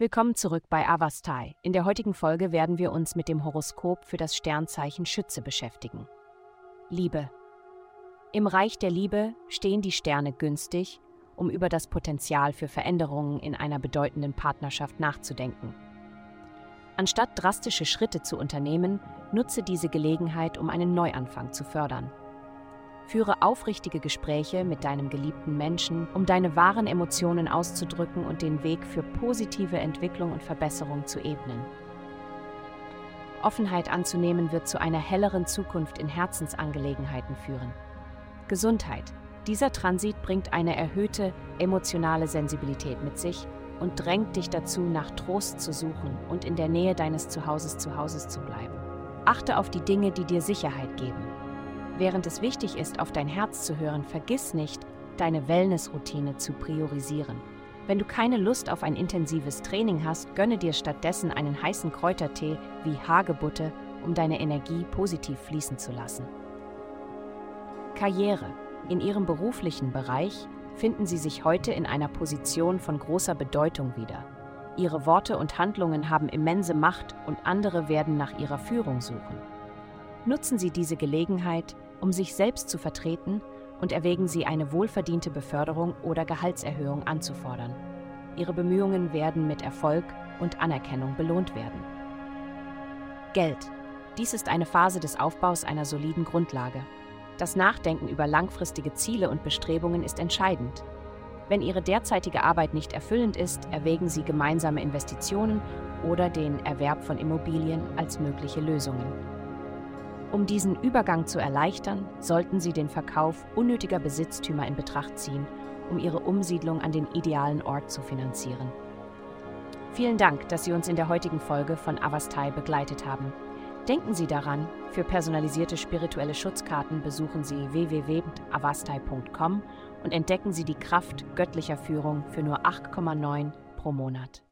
Willkommen zurück bei Avastai. In der heutigen Folge werden wir uns mit dem Horoskop für das Sternzeichen Schütze beschäftigen. Liebe. Im Reich der Liebe stehen die Sterne günstig, um über das Potenzial für Veränderungen in einer bedeutenden Partnerschaft nachzudenken. Anstatt drastische Schritte zu unternehmen, nutze diese Gelegenheit, um einen Neuanfang zu fördern. Führe aufrichtige Gespräche mit deinem geliebten Menschen, um deine wahren Emotionen auszudrücken und den Weg für positive Entwicklung und Verbesserung zu ebnen. Offenheit anzunehmen wird zu einer helleren Zukunft in Herzensangelegenheiten führen. Gesundheit. Dieser Transit bringt eine erhöhte emotionale Sensibilität mit sich und drängt dich dazu, nach Trost zu suchen und in der Nähe deines Zuhauses zu Hause zu bleiben. Achte auf die Dinge, die dir Sicherheit geben. Während es wichtig ist, auf dein Herz zu hören, vergiss nicht, deine Wellnessroutine zu priorisieren. Wenn du keine Lust auf ein intensives Training hast, gönne dir stattdessen einen heißen Kräutertee wie Hagebutte, um deine Energie positiv fließen zu lassen. Karriere. In Ihrem beruflichen Bereich finden Sie sich heute in einer Position von großer Bedeutung wieder. Ihre Worte und Handlungen haben immense Macht und andere werden nach Ihrer Führung suchen. Nutzen Sie diese Gelegenheit, um sich selbst zu vertreten und erwägen Sie eine wohlverdiente Beförderung oder Gehaltserhöhung anzufordern. Ihre Bemühungen werden mit Erfolg und Anerkennung belohnt werden. Geld. Dies ist eine Phase des Aufbaus einer soliden Grundlage. Das Nachdenken über langfristige Ziele und Bestrebungen ist entscheidend. Wenn Ihre derzeitige Arbeit nicht erfüllend ist, erwägen Sie gemeinsame Investitionen oder den Erwerb von Immobilien als mögliche Lösungen. Um diesen Übergang zu erleichtern, sollten Sie den Verkauf unnötiger Besitztümer in Betracht ziehen, um Ihre Umsiedlung an den idealen Ort zu finanzieren. Vielen Dank, dass Sie uns in der heutigen Folge von Avastai begleitet haben. Denken Sie daran, für personalisierte spirituelle Schutzkarten besuchen Sie www.avastai.com und entdecken Sie die Kraft göttlicher Führung für nur 8,9 pro Monat.